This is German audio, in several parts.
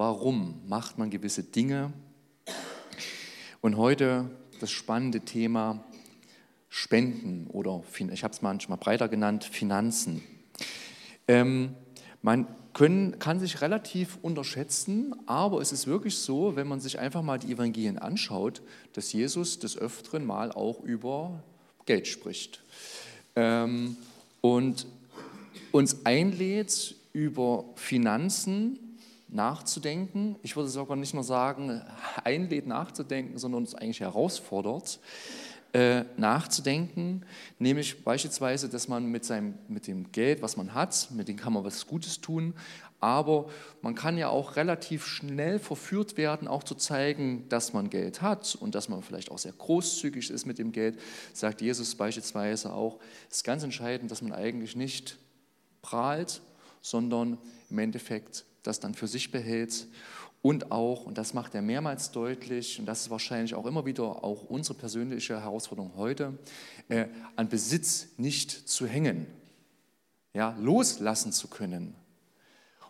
Warum macht man gewisse Dinge? Und heute das spannende Thema Spenden oder ich habe es manchmal breiter genannt, Finanzen. Ähm, man können, kann sich relativ unterschätzen, aber es ist wirklich so, wenn man sich einfach mal die Evangelien anschaut, dass Jesus des Öfteren mal auch über Geld spricht ähm, und uns einlädt, über Finanzen nachzudenken. Ich würde sogar nicht nur sagen, einlädt nachzudenken, sondern uns eigentlich herausfordert, äh, nachzudenken, nämlich beispielsweise, dass man mit, seinem, mit dem Geld, was man hat, mit dem kann man was Gutes tun, aber man kann ja auch relativ schnell verführt werden, auch zu zeigen, dass man Geld hat und dass man vielleicht auch sehr großzügig ist mit dem Geld, sagt Jesus beispielsweise auch. Es ist ganz entscheidend, dass man eigentlich nicht prahlt, sondern im Endeffekt das dann für sich behält und auch, und das macht er mehrmals deutlich, und das ist wahrscheinlich auch immer wieder auch unsere persönliche Herausforderung heute, äh, an Besitz nicht zu hängen, ja, loslassen zu können.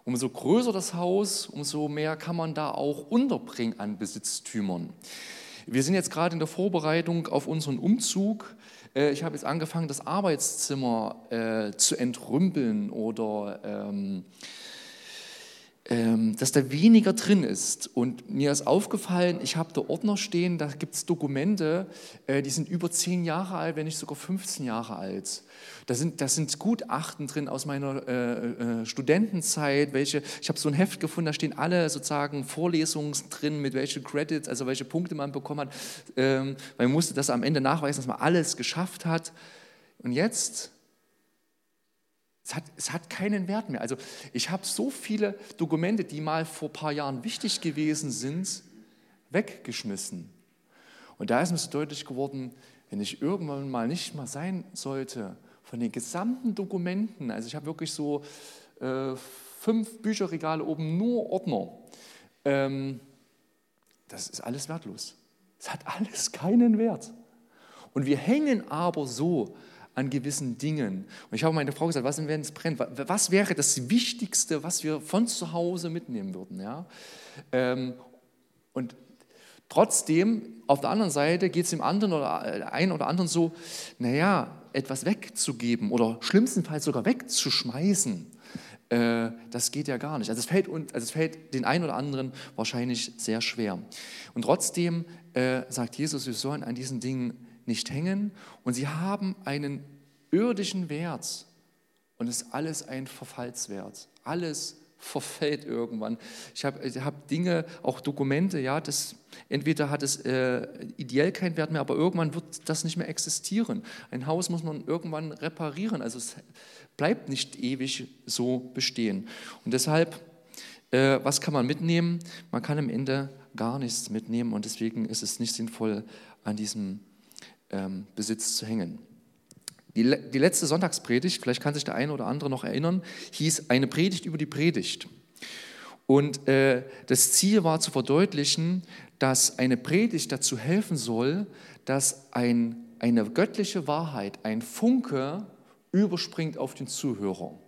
Umso größer das Haus, umso mehr kann man da auch unterbringen an Besitztümern. Wir sind jetzt gerade in der Vorbereitung auf unseren Umzug. Äh, ich habe jetzt angefangen, das Arbeitszimmer äh, zu entrümpeln oder ähm, dass da weniger drin ist. Und mir ist aufgefallen, ich habe da Ordner stehen, da gibt es Dokumente, äh, die sind über zehn Jahre alt, wenn nicht sogar 15 Jahre alt. Da sind, da sind Gutachten drin aus meiner äh, äh, Studentenzeit, welche, ich habe so ein Heft gefunden, da stehen alle sozusagen Vorlesungen drin, mit welchen Credits, also welche Punkte man bekommen hat. Ähm, man musste das am Ende nachweisen, dass man alles geschafft hat. Und jetzt es hat, es hat keinen Wert mehr. Also ich habe so viele Dokumente, die mal vor ein paar Jahren wichtig gewesen sind, weggeschmissen. Und da ist mir so deutlich geworden, wenn ich irgendwann mal nicht mal sein sollte, von den gesamten Dokumenten, also ich habe wirklich so äh, fünf Bücherregale oben, nur Ordner, ähm, das ist alles wertlos. Es hat alles keinen Wert. Und wir hängen aber so an gewissen Dingen. Und ich habe meine Frau gesagt, was denn, wenn es brennt? Was wäre das Wichtigste, was wir von zu Hause mitnehmen würden? Ja? Ähm, und trotzdem, auf der anderen Seite geht es dem anderen oder äh, einen oder anderen so, naja, etwas wegzugeben oder schlimmstenfalls sogar wegzuschmeißen. Äh, das geht ja gar nicht. Also es, fällt, also es fällt den einen oder anderen wahrscheinlich sehr schwer. Und trotzdem äh, sagt Jesus, wir sollen an diesen Dingen nicht hängen und sie haben einen irdischen Wert und ist alles ein Verfallswert. Alles verfällt irgendwann. Ich habe hab Dinge, auch Dokumente, ja, das, entweder hat es äh, ideell keinen Wert mehr, aber irgendwann wird das nicht mehr existieren. Ein Haus muss man irgendwann reparieren, also es bleibt nicht ewig so bestehen. Und deshalb, äh, was kann man mitnehmen? Man kann am Ende gar nichts mitnehmen und deswegen ist es nicht sinnvoll, an diesem ähm, Besitz zu hängen. Die, die letzte Sonntagspredigt, vielleicht kann sich der eine oder andere noch erinnern, hieß eine Predigt über die Predigt. Und äh, das Ziel war zu verdeutlichen, dass eine Predigt dazu helfen soll, dass ein, eine göttliche Wahrheit, ein Funke überspringt auf den Zuhörer.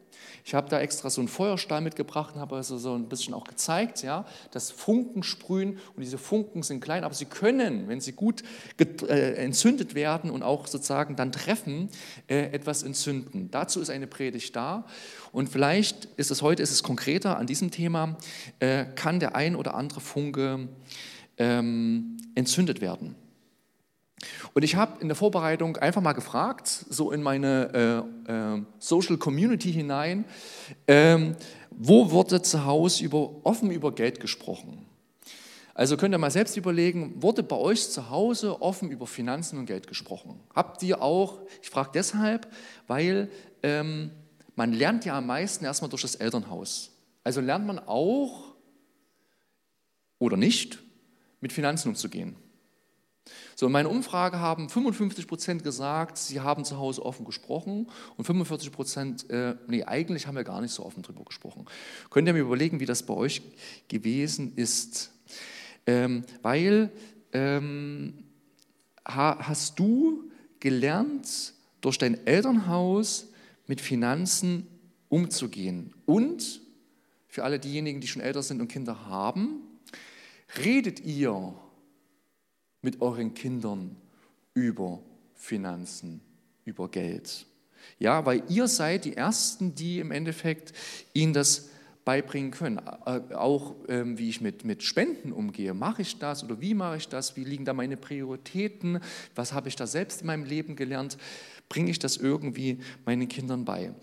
Ich habe da extra so einen Feuerstahl mitgebracht und habe also so ein bisschen auch gezeigt, ja, dass Funken sprühen und diese Funken sind klein, aber sie können, wenn sie gut äh, entzündet werden und auch sozusagen dann treffen, äh, etwas entzünden. Dazu ist eine Predigt da und vielleicht ist es heute, ist es konkreter an diesem Thema, äh, kann der ein oder andere Funke ähm, entzündet werden. Und ich habe in der Vorbereitung einfach mal gefragt, so in meine äh, äh, Social Community hinein, ähm, wo wurde zu Hause über, offen über Geld gesprochen? Also könnt ihr mal selbst überlegen, wurde bei euch zu Hause offen über Finanzen und Geld gesprochen? Habt ihr auch, ich frage deshalb, weil ähm, man lernt ja am meisten erstmal durch das Elternhaus. Also lernt man auch oder nicht mit Finanzen umzugehen. So, in meiner Umfrage haben 55 Prozent gesagt, sie haben zu Hause offen gesprochen und 45 Prozent, äh, nee, eigentlich haben wir gar nicht so offen drüber gesprochen. Könnt ihr mir überlegen, wie das bei euch gewesen ist? Ähm, weil ähm, ha, hast du gelernt, durch dein Elternhaus mit Finanzen umzugehen und für alle diejenigen, die schon älter sind und Kinder haben, redet ihr mit euren Kindern über Finanzen, über Geld? Ja, weil ihr seid die Ersten, die im Endeffekt ihnen das beibringen können. Äh, auch ähm, wie ich mit, mit Spenden umgehe. Mache ich das oder wie mache ich das? Wie liegen da meine Prioritäten? Was habe ich da selbst in meinem Leben gelernt? Bringe ich das irgendwie meinen Kindern bei?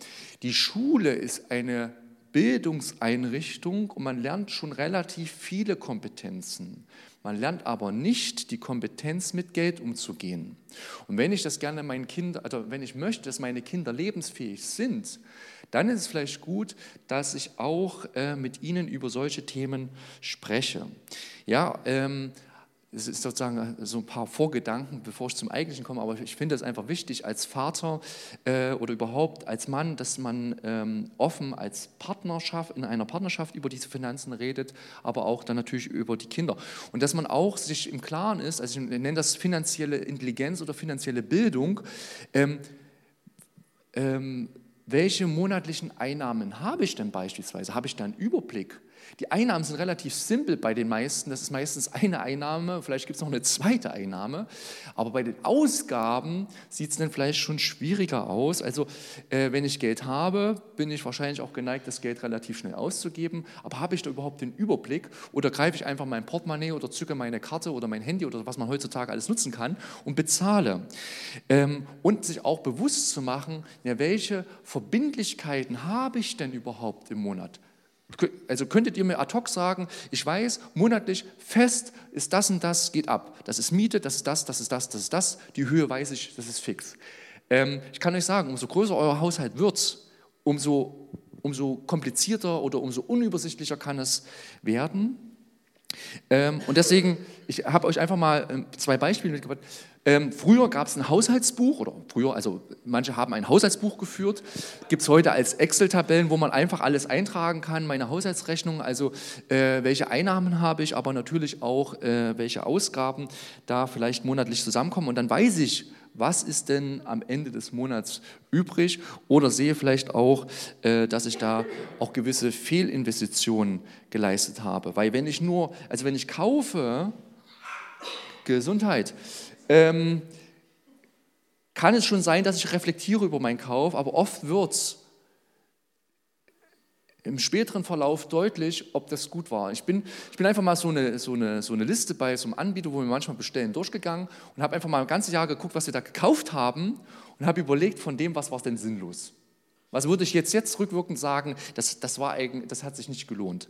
Die Schule ist eine Bildungseinrichtung und man lernt schon relativ viele Kompetenzen. Man lernt aber nicht die Kompetenz, mit Geld umzugehen. Und wenn ich das gerne meinen Kindern, also wenn ich möchte, dass meine Kinder lebensfähig sind, dann ist es vielleicht gut, dass ich auch äh, mit ihnen über solche Themen spreche. Ja, ähm, es ist sozusagen so ein paar Vorgedanken, bevor ich zum Eigentlichen komme, aber ich finde es einfach wichtig als Vater äh, oder überhaupt als Mann, dass man ähm, offen als Partnerschaft, in einer Partnerschaft über diese Finanzen redet, aber auch dann natürlich über die Kinder. Und dass man auch sich im Klaren ist, also ich nenne das finanzielle Intelligenz oder finanzielle Bildung, ähm, ähm, welche monatlichen Einnahmen habe ich denn beispielsweise? Habe ich da einen Überblick? Die Einnahmen sind relativ simpel bei den meisten. Das ist meistens eine Einnahme, vielleicht gibt es noch eine zweite Einnahme. Aber bei den Ausgaben sieht es dann vielleicht schon schwieriger aus. Also äh, wenn ich Geld habe, bin ich wahrscheinlich auch geneigt, das Geld relativ schnell auszugeben. Aber habe ich da überhaupt den Überblick oder greife ich einfach mein Portemonnaie oder zücke meine Karte oder mein Handy oder was man heutzutage alles nutzen kann und bezahle? Ähm, und sich auch bewusst zu machen, ja, welche Verbindlichkeiten habe ich denn überhaupt im Monat? Also könntet ihr mir ad hoc sagen, ich weiß, monatlich fest ist das und das, geht ab. Das ist Miete, das ist das, das ist das, das ist das. Die Höhe weiß ich, das ist fix. Ähm, ich kann euch sagen, umso größer euer Haushalt wird, umso, umso komplizierter oder umso unübersichtlicher kann es werden. Ähm, und deswegen, ich habe euch einfach mal ähm, zwei Beispiele mitgebracht. Ähm, früher gab es ein Haushaltsbuch, oder früher, also manche haben ein Haushaltsbuch geführt, gibt es heute als Excel-Tabellen, wo man einfach alles eintragen kann, meine Haushaltsrechnung, also äh, welche Einnahmen habe ich, aber natürlich auch äh, welche Ausgaben da vielleicht monatlich zusammenkommen. Und dann weiß ich, was ist denn am Ende des Monats übrig oder sehe vielleicht auch, äh, dass ich da auch gewisse Fehlinvestitionen geleistet habe. Weil wenn ich nur, also wenn ich kaufe, Gesundheit, ähm, kann es schon sein, dass ich reflektiere über meinen Kauf, aber oft wird es im späteren Verlauf deutlich, ob das gut war. Ich bin, ich bin einfach mal so eine, so, eine, so eine Liste bei so einem Anbieter, wo wir manchmal bestellen, durchgegangen und habe einfach mal ein ganzes Jahr geguckt, was wir da gekauft haben und habe überlegt, von dem, was war denn sinnlos. Was würde ich jetzt, jetzt rückwirkend sagen, das, das, war das hat sich nicht gelohnt.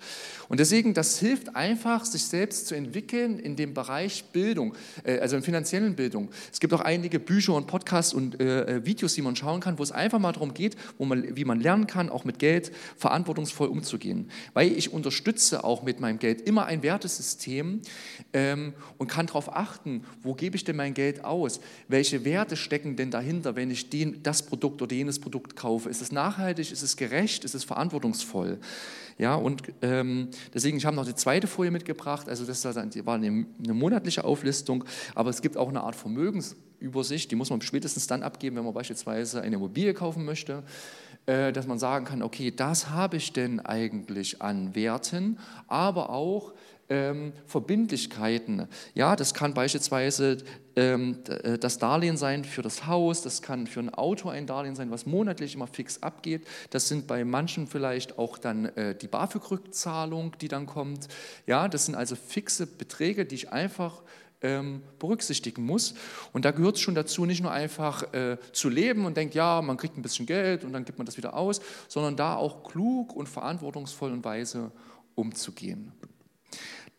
Und deswegen, das hilft einfach, sich selbst zu entwickeln in dem Bereich Bildung, äh, also in finanziellen Bildung. Es gibt auch einige Bücher und Podcasts und äh, äh, Videos, die man schauen kann, wo es einfach mal darum geht, wo man, wie man lernen kann, auch mit Geld verantwortungsvoll umzugehen. Weil ich unterstütze auch mit meinem Geld immer ein Wertesystem ähm, und kann darauf achten, wo gebe ich denn mein Geld aus? Welche Werte stecken denn dahinter, wenn ich den, das Produkt oder jenes Produkt kaufe? Ist es nachhaltig, ist es gerecht, ist es verantwortungsvoll. Ja, und ähm, deswegen, ich habe noch die zweite Folie mitgebracht, also das war eine, eine monatliche Auflistung, aber es gibt auch eine Art Vermögensübersicht, die muss man spätestens dann abgeben, wenn man beispielsweise eine Immobilie kaufen möchte äh, dass man sagen kann, okay, das habe ich denn eigentlich an Werten, aber auch ähm, Verbindlichkeiten. Ja, das kann beispielsweise ähm, äh, das Darlehen sein für das Haus, das kann für ein Auto ein Darlehen sein, was monatlich immer fix abgeht. Das sind bei manchen vielleicht auch dann äh, die BAföG-Rückzahlung, die dann kommt. Ja, das sind also fixe Beträge, die ich einfach ähm, berücksichtigen muss. Und da gehört es schon dazu, nicht nur einfach äh, zu leben und denkt, ja, man kriegt ein bisschen Geld und dann gibt man das wieder aus, sondern da auch klug und verantwortungsvoll und weise umzugehen.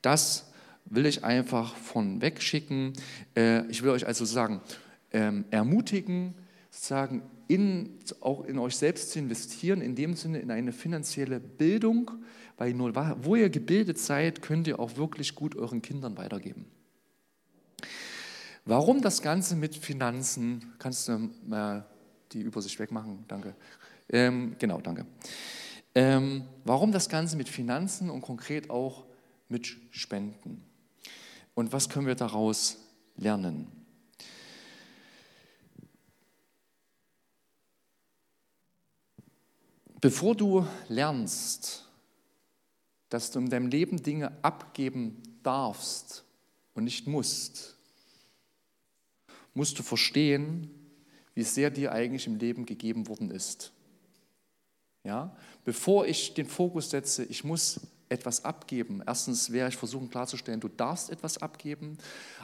Das will ich einfach von wegschicken. Äh, ich will euch also sagen, ähm, ermutigen, sozusagen in, auch in euch selbst zu investieren, in dem Sinne in eine finanzielle Bildung, weil nur wo ihr gebildet seid, könnt ihr auch wirklich gut euren Kindern weitergeben. Warum das Ganze mit Finanzen? Kannst du äh, die Übersicht wegmachen? Danke. Ähm, genau, danke. Ähm, warum das Ganze mit Finanzen und konkret auch mit Spenden. Und was können wir daraus lernen? Bevor du lernst, dass du in deinem Leben Dinge abgeben darfst und nicht musst, musst du verstehen, wie sehr dir eigentlich im Leben gegeben worden ist. Ja? Bevor ich den Fokus setze, ich muss etwas abgeben. Erstens werde ich versuchen klarzustellen, du darfst etwas abgeben,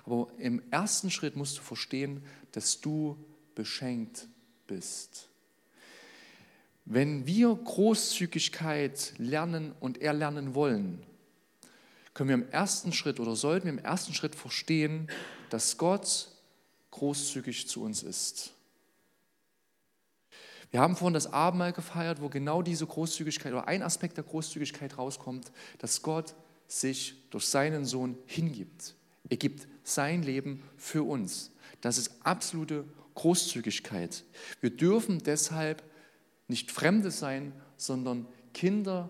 aber im ersten Schritt musst du verstehen, dass du beschenkt bist. Wenn wir Großzügigkeit lernen und erlernen wollen, können wir im ersten Schritt oder sollten wir im ersten Schritt verstehen, dass Gott großzügig zu uns ist. Wir haben vorhin das Abendmahl gefeiert, wo genau diese Großzügigkeit oder ein Aspekt der Großzügigkeit rauskommt, dass Gott sich durch seinen Sohn hingibt. Er gibt sein Leben für uns. Das ist absolute Großzügigkeit. Wir dürfen deshalb nicht Fremde sein, sondern Kinder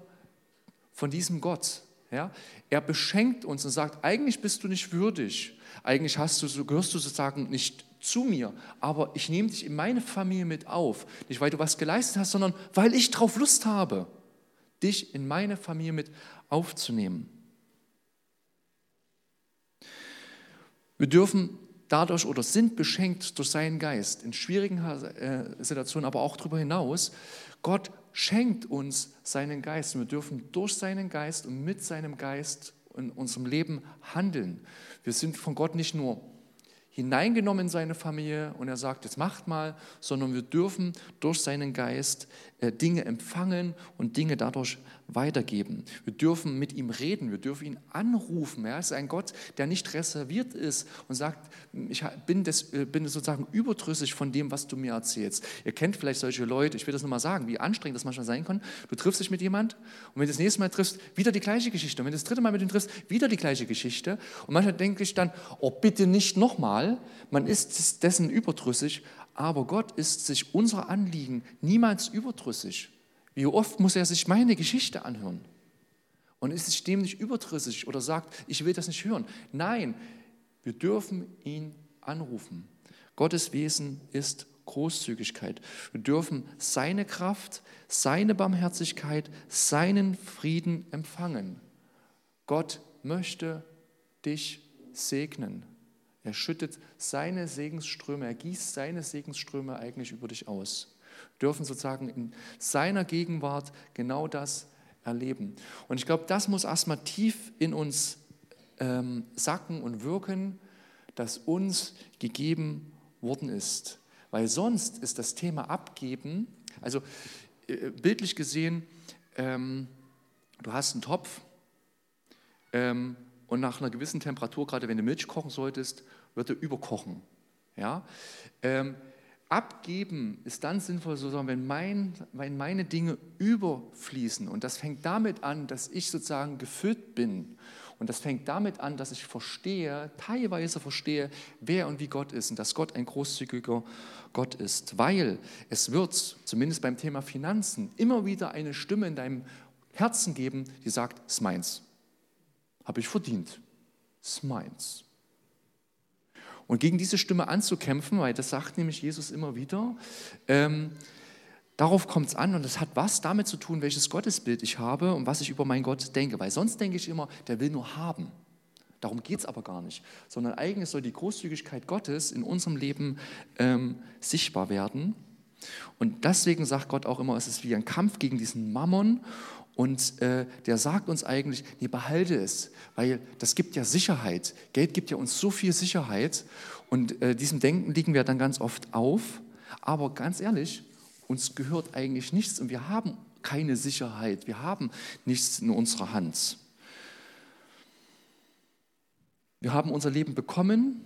von diesem Gott. Ja? Er beschenkt uns und sagt, eigentlich bist du nicht würdig, eigentlich hast du, gehörst du sozusagen nicht zu mir, aber ich nehme dich in meine Familie mit auf. Nicht, weil du was geleistet hast, sondern weil ich darauf Lust habe, dich in meine Familie mit aufzunehmen. Wir dürfen dadurch oder sind beschenkt durch seinen Geist in schwierigen äh, Situationen, aber auch darüber hinaus. Gott schenkt uns seinen Geist wir dürfen durch seinen Geist und mit seinem Geist in unserem Leben handeln. Wir sind von Gott nicht nur hineingenommen in seine Familie und er sagt, jetzt macht mal, sondern wir dürfen durch seinen Geist Dinge empfangen und Dinge dadurch weitergeben. Wir dürfen mit ihm reden, wir dürfen ihn anrufen. Er ist ein Gott, der nicht reserviert ist und sagt, ich bin, des, äh, bin sozusagen überdrüssig von dem, was du mir erzählst. Ihr kennt vielleicht solche Leute, ich will das nur mal sagen, wie anstrengend das manchmal sein kann. Du triffst dich mit jemand und wenn du das nächste Mal triffst, wieder die gleiche Geschichte. Und wenn du das dritte Mal mit ihm triffst, wieder die gleiche Geschichte. Und manchmal denke ich dann, oh bitte nicht nochmal. Man ist dessen überdrüssig, aber Gott ist sich unser Anliegen niemals überdrüssig. Wie oft muss er sich meine Geschichte anhören? Und ist sich dem nicht überdrüssig oder sagt, ich will das nicht hören? Nein, wir dürfen ihn anrufen. Gottes Wesen ist Großzügigkeit. Wir dürfen seine Kraft, seine Barmherzigkeit, seinen Frieden empfangen. Gott möchte dich segnen. Er schüttet seine Segensströme, er gießt seine Segensströme eigentlich über dich aus. Wir dürfen sozusagen in seiner Gegenwart genau das erleben. Und ich glaube, das muss erstmal tief in uns ähm, sacken und wirken, dass uns gegeben worden ist. Weil sonst ist das Thema Abgeben, also äh, bildlich gesehen, ähm, du hast einen Topf ähm, und nach einer gewissen Temperatur, gerade wenn du Milch kochen solltest, wird er überkochen. Ja? Ähm, abgeben ist dann sinnvoll, sozusagen, wenn, mein, wenn meine Dinge überfließen. Und das fängt damit an, dass ich sozusagen gefüllt bin. Und das fängt damit an, dass ich verstehe, teilweise verstehe, wer und wie Gott ist und dass Gott ein großzügiger Gott ist. Weil es wird, zumindest beim Thema Finanzen, immer wieder eine Stimme in deinem Herzen geben, die sagt, es meins. Habe ich verdient. Es ist meins. Und gegen diese Stimme anzukämpfen, weil das sagt nämlich Jesus immer wieder, ähm, darauf kommt es an und das hat was damit zu tun, welches Gottesbild ich habe und was ich über meinen Gott denke. Weil sonst denke ich immer, der will nur haben. Darum geht es aber gar nicht, sondern eigentlich soll die Großzügigkeit Gottes in unserem Leben ähm, sichtbar werden. Und deswegen sagt Gott auch immer, es ist wie ein Kampf gegen diesen Mammon. Und äh, der sagt uns eigentlich, nee, behalte es, weil das gibt ja Sicherheit. Geld gibt ja uns so viel Sicherheit. Und äh, diesem Denken liegen wir dann ganz oft auf. Aber ganz ehrlich, uns gehört eigentlich nichts und wir haben keine Sicherheit. Wir haben nichts in unserer Hand. Wir haben unser Leben bekommen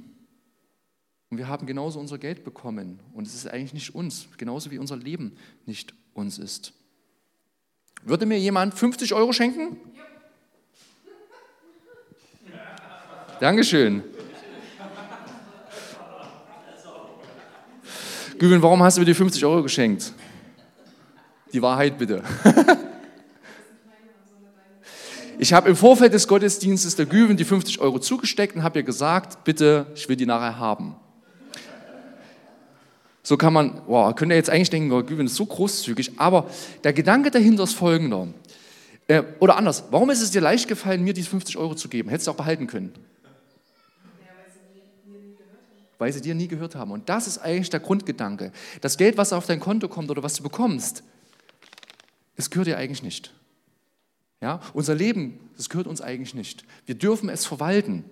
und wir haben genauso unser Geld bekommen. Und es ist eigentlich nicht uns, genauso wie unser Leben nicht uns ist. Würde mir jemand 50 Euro schenken? Dankeschön. Güven, warum hast du mir die 50 Euro geschenkt? Die Wahrheit bitte. Ich habe im Vorfeld des Gottesdienstes der Güven die 50 Euro zugesteckt und habe ihr gesagt, bitte, ich will die nachher haben. So kann man, wow, ihr jetzt eigentlich denken, oh, Güven ist so großzügig, aber der Gedanke dahinter ist folgender. Äh, oder anders, warum ist es dir leicht gefallen, mir diese 50 Euro zu geben? Hättest du auch behalten können. weil sie dir nie gehört haben. Und das ist eigentlich der Grundgedanke. Das Geld, was auf dein Konto kommt oder was du bekommst, es gehört dir eigentlich nicht. Ja? Unser Leben, das gehört uns eigentlich nicht. Wir dürfen es verwalten.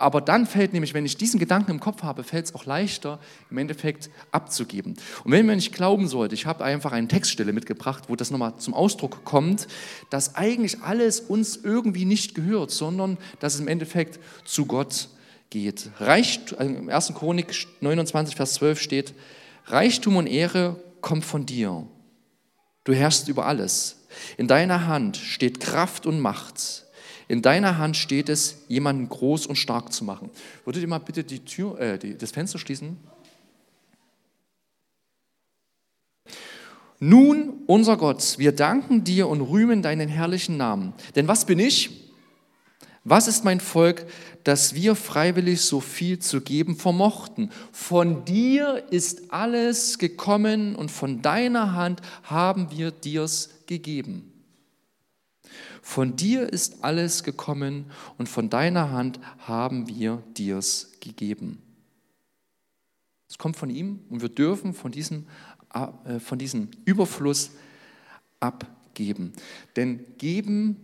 Aber dann fällt nämlich, wenn ich diesen Gedanken im Kopf habe, fällt es auch leichter, im Endeffekt abzugeben. Und wenn man nicht glauben sollte, ich habe einfach eine Textstelle mitgebracht, wo das nochmal zum Ausdruck kommt, dass eigentlich alles uns irgendwie nicht gehört, sondern dass es im Endeffekt zu Gott geht. Reicht, also Im 1. Chronik 29, Vers 12 steht, Reichtum und Ehre kommt von dir. Du herrschst über alles. In deiner Hand steht Kraft und Macht. In deiner Hand steht es, jemanden groß und stark zu machen. Würdet ihr mal bitte die Tür, äh, die, das Fenster schließen? Nun, unser Gott, wir danken dir und rühmen deinen herrlichen Namen. Denn was bin ich? Was ist mein Volk, dass wir freiwillig so viel zu geben vermochten? Von dir ist alles gekommen und von deiner Hand haben wir dir's gegeben. Von dir ist alles gekommen und von deiner Hand haben wir dir's gegeben. Es kommt von ihm und wir dürfen von diesem, äh, von diesem Überfluss abgeben. Denn geben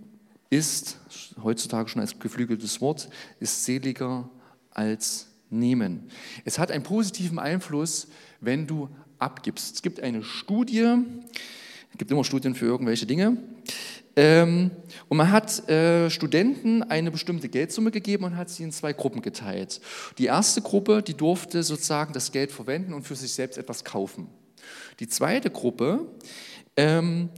ist, heutzutage schon als geflügeltes Wort, ist seliger als nehmen. Es hat einen positiven Einfluss, wenn du abgibst. Es gibt eine Studie, es gibt immer Studien für irgendwelche Dinge, ähm, und man hat äh, Studenten eine bestimmte Geldsumme gegeben und hat sie in zwei Gruppen geteilt. Die erste Gruppe, die durfte sozusagen das Geld verwenden und für sich selbst etwas kaufen. Die zweite Gruppe ähm,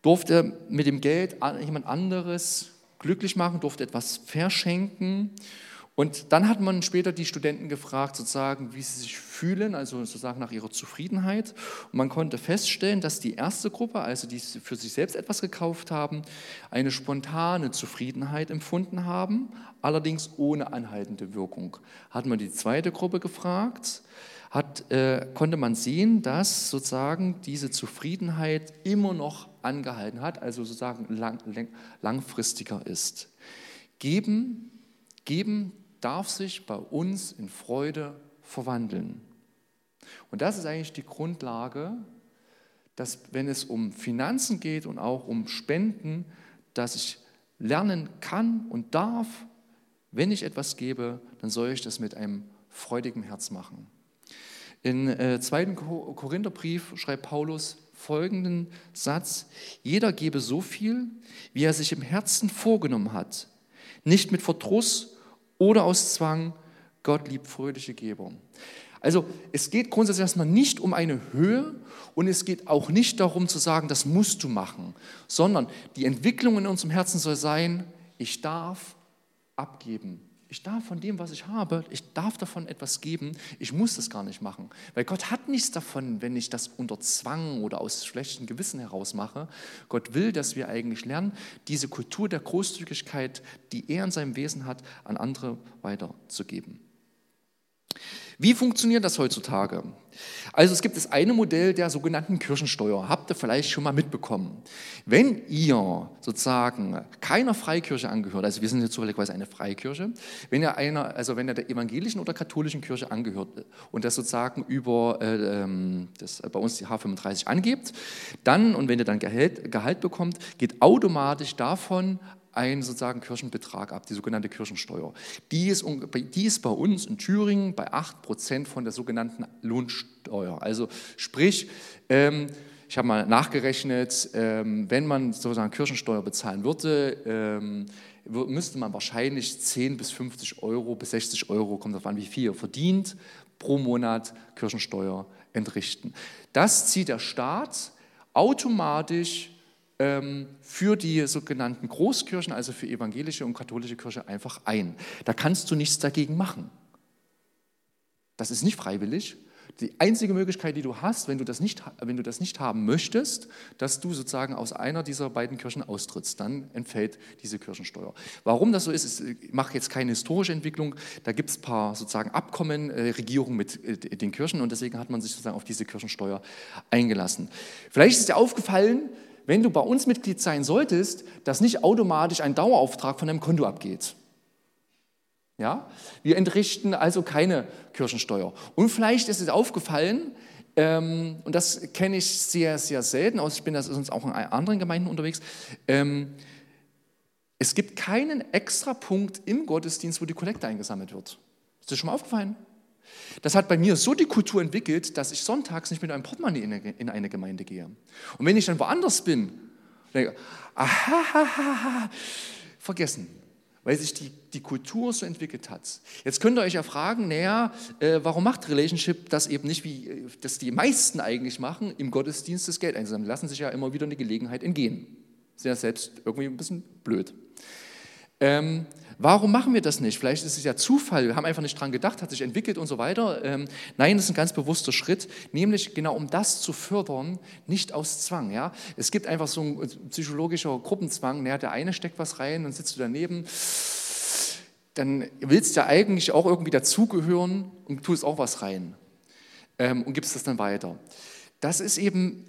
durfte mit dem Geld jemand anderes glücklich machen, durfte etwas verschenken und dann hat man später die Studenten gefragt, sozusagen, wie sie sich fühlen, also sozusagen nach ihrer Zufriedenheit. Und man konnte feststellen, dass die erste Gruppe, also die für sich selbst etwas gekauft haben, eine spontane Zufriedenheit empfunden haben, allerdings ohne anhaltende Wirkung. Hat man die zweite Gruppe gefragt, hat, äh, konnte man sehen, dass sozusagen diese Zufriedenheit immer noch angehalten hat, also sozusagen lang, lang, langfristiger ist. Geben, geben darf sich bei uns in Freude verwandeln. Und das ist eigentlich die Grundlage, dass wenn es um Finanzen geht und auch um Spenden, dass ich lernen kann und darf, wenn ich etwas gebe, dann soll ich das mit einem freudigen Herz machen. In äh, 2. Korintherbrief schreibt Paulus folgenden Satz, jeder gebe so viel, wie er sich im Herzen vorgenommen hat, nicht mit Verdruss oder aus Zwang, Gott liebt fröhliche Geber. Also es geht grundsätzlich erstmal nicht um eine Höhe und es geht auch nicht darum zu sagen, das musst du machen, sondern die Entwicklung in unserem Herzen soll sein, ich darf abgeben. Ich darf von dem, was ich habe, ich darf davon etwas geben. Ich muss das gar nicht machen. Weil Gott hat nichts davon, wenn ich das unter Zwang oder aus schlechtem Gewissen heraus mache. Gott will, dass wir eigentlich lernen, diese Kultur der Großzügigkeit, die er in seinem Wesen hat, an andere weiterzugeben. Wie funktioniert das heutzutage? Also es gibt das eine Modell der sogenannten Kirchensteuer. Habt ihr vielleicht schon mal mitbekommen? Wenn ihr sozusagen keiner Freikirche angehört, also wir sind jetzt zufälligerweise eine Freikirche, wenn ihr einer, also wenn ihr der evangelischen oder katholischen Kirche angehört und das sozusagen über äh, ähm, das bei uns die H35 angebt, dann und wenn ihr dann Gehalt, Gehalt bekommt, geht automatisch davon ein sozusagen Kirchenbetrag ab, die sogenannte Kirchensteuer. Die ist, die ist bei uns in Thüringen bei 8% von der sogenannten Lohnsteuer. Also sprich, ähm, ich habe mal nachgerechnet, ähm, wenn man sozusagen Kirchensteuer bezahlen würde, ähm, müsste man wahrscheinlich 10 bis 50 Euro bis 60 Euro, kommt darauf an, wie viel verdient, pro Monat Kirchensteuer entrichten. Das zieht der Staat automatisch für die sogenannten Großkirchen, also für evangelische und katholische Kirche, einfach ein. Da kannst du nichts dagegen machen. Das ist nicht freiwillig. Die einzige Möglichkeit, die du hast, wenn du das nicht, wenn du das nicht haben möchtest, dass du sozusagen aus einer dieser beiden Kirchen austrittst, dann entfällt diese Kirchensteuer. Warum das so ist, ich mache jetzt keine historische Entwicklung, da gibt es ein paar sozusagen Abkommen, äh, Regierungen mit äh, den Kirchen und deswegen hat man sich sozusagen auf diese Kirchensteuer eingelassen. Vielleicht ist dir aufgefallen, wenn du bei uns Mitglied sein solltest, dass nicht automatisch ein Dauerauftrag von deinem Konto abgeht. Ja? Wir entrichten also keine Kirchensteuer. Und vielleicht ist es aufgefallen, ähm, und das kenne ich sehr, sehr selten, aus ich bin das sonst auch in anderen Gemeinden unterwegs, ähm, es gibt keinen extra Punkt im Gottesdienst, wo die Kollekte eingesammelt wird. Ist das schon mal aufgefallen? Das hat bei mir so die Kultur entwickelt, dass ich sonntags nicht mit einem Portemonnaie in eine Gemeinde gehe. Und wenn ich dann woanders bin, denke ich, aha, vergessen weil sich die, die Kultur so entwickelt hat. Jetzt könnt ihr euch ja fragen, naja, äh, warum macht Relationship das eben nicht, wie äh, das die meisten eigentlich machen, im Gottesdienst das Geld einzusammeln? Lassen sich ja immer wieder eine Gelegenheit entgehen. Ist ja selbst irgendwie ein bisschen blöd. Ähm, warum machen wir das nicht? Vielleicht ist es ja Zufall, wir haben einfach nicht dran gedacht, hat sich entwickelt und so weiter. Ähm, nein, das ist ein ganz bewusster Schritt, nämlich genau um das zu fördern, nicht aus Zwang. Ja? Es gibt einfach so ein psychologischer Gruppenzwang, ja, der eine steckt was rein und sitzt du daneben dann willst du ja eigentlich auch irgendwie dazugehören und tust auch was rein ähm, und gibst das dann weiter. Das ist eben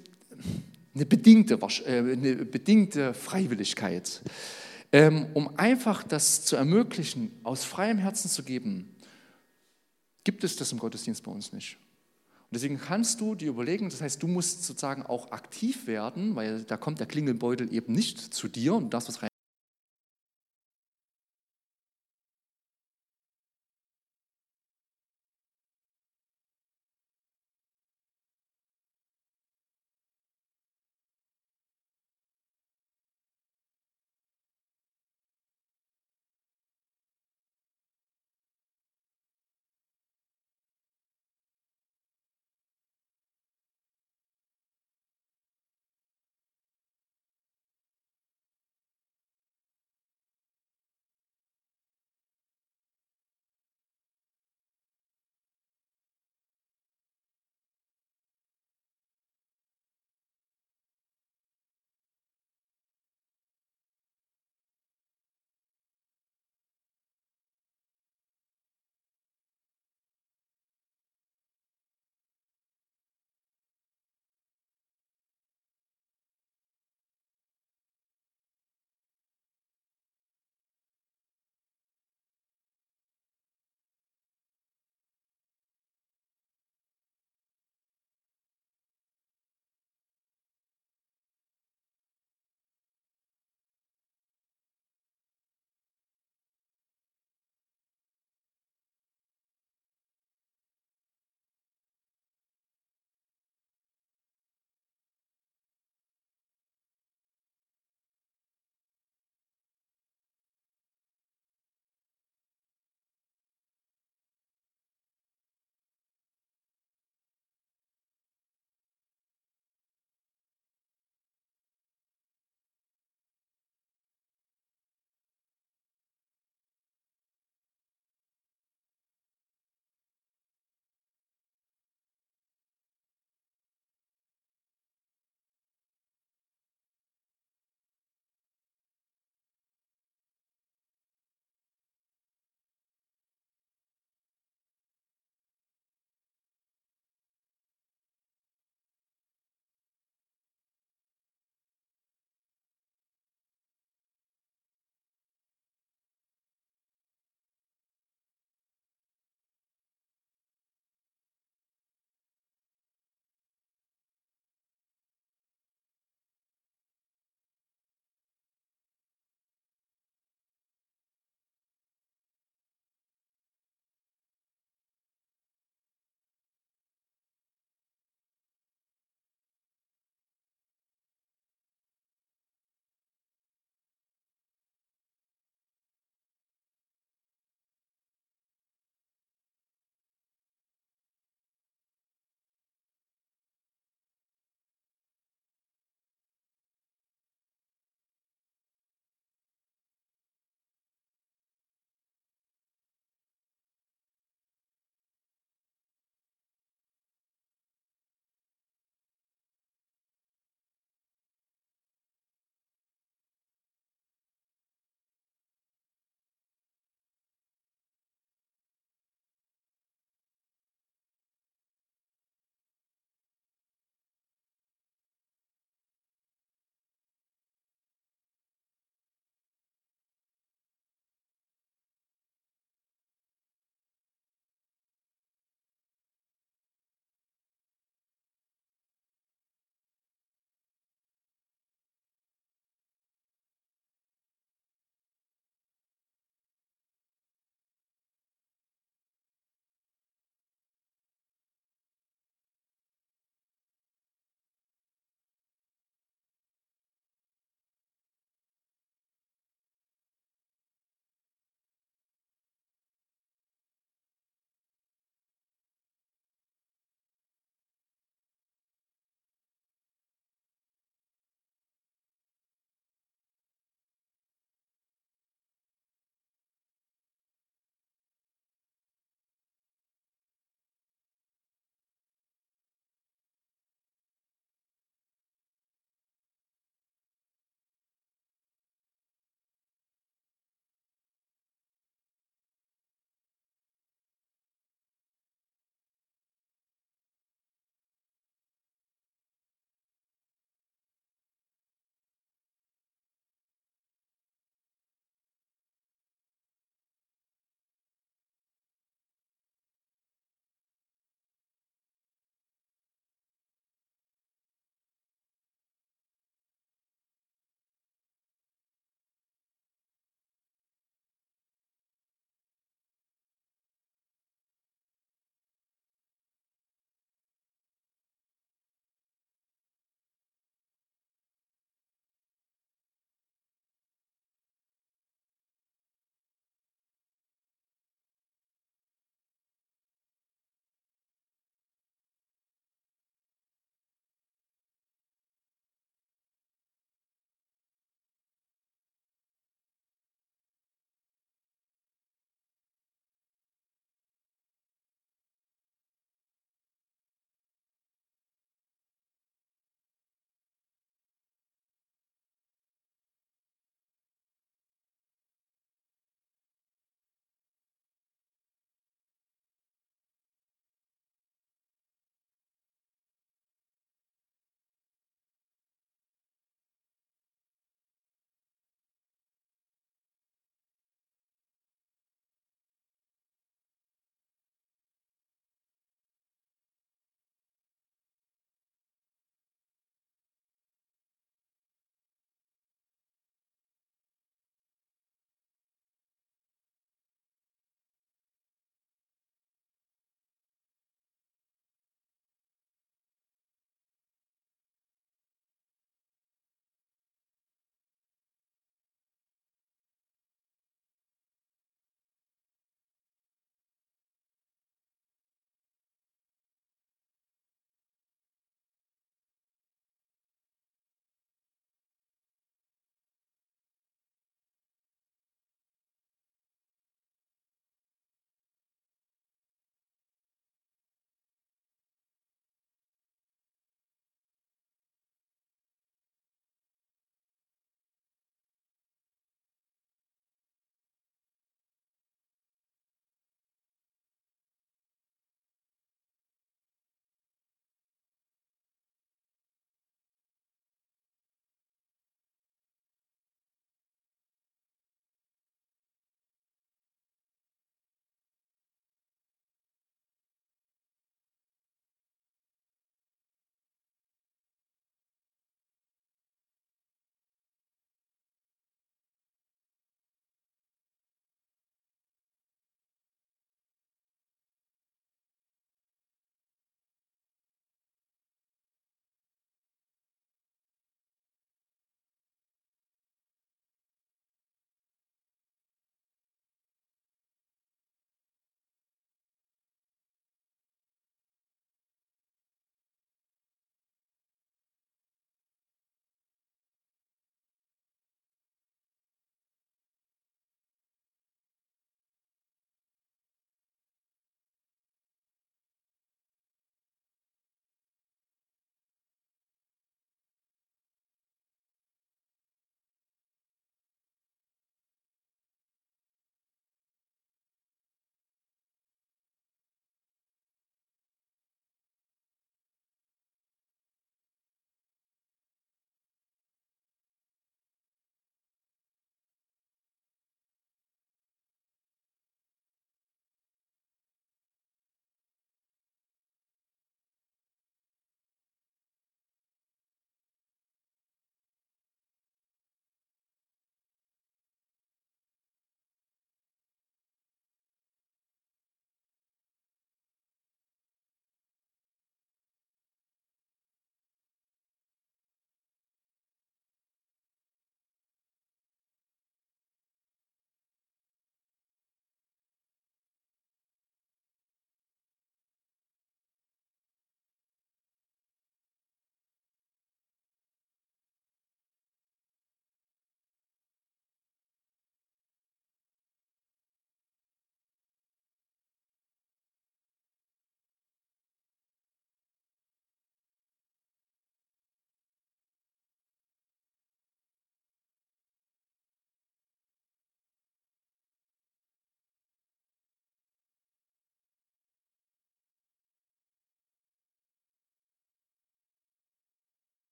eine bedingte, äh, eine bedingte Freiwilligkeit. Ähm, um einfach das zu ermöglichen, aus freiem Herzen zu geben, gibt es das im Gottesdienst bei uns nicht. Und deswegen kannst du dir überlegen, das heißt, du musst sozusagen auch aktiv werden, weil da kommt der Klingelbeutel eben nicht zu dir und das, was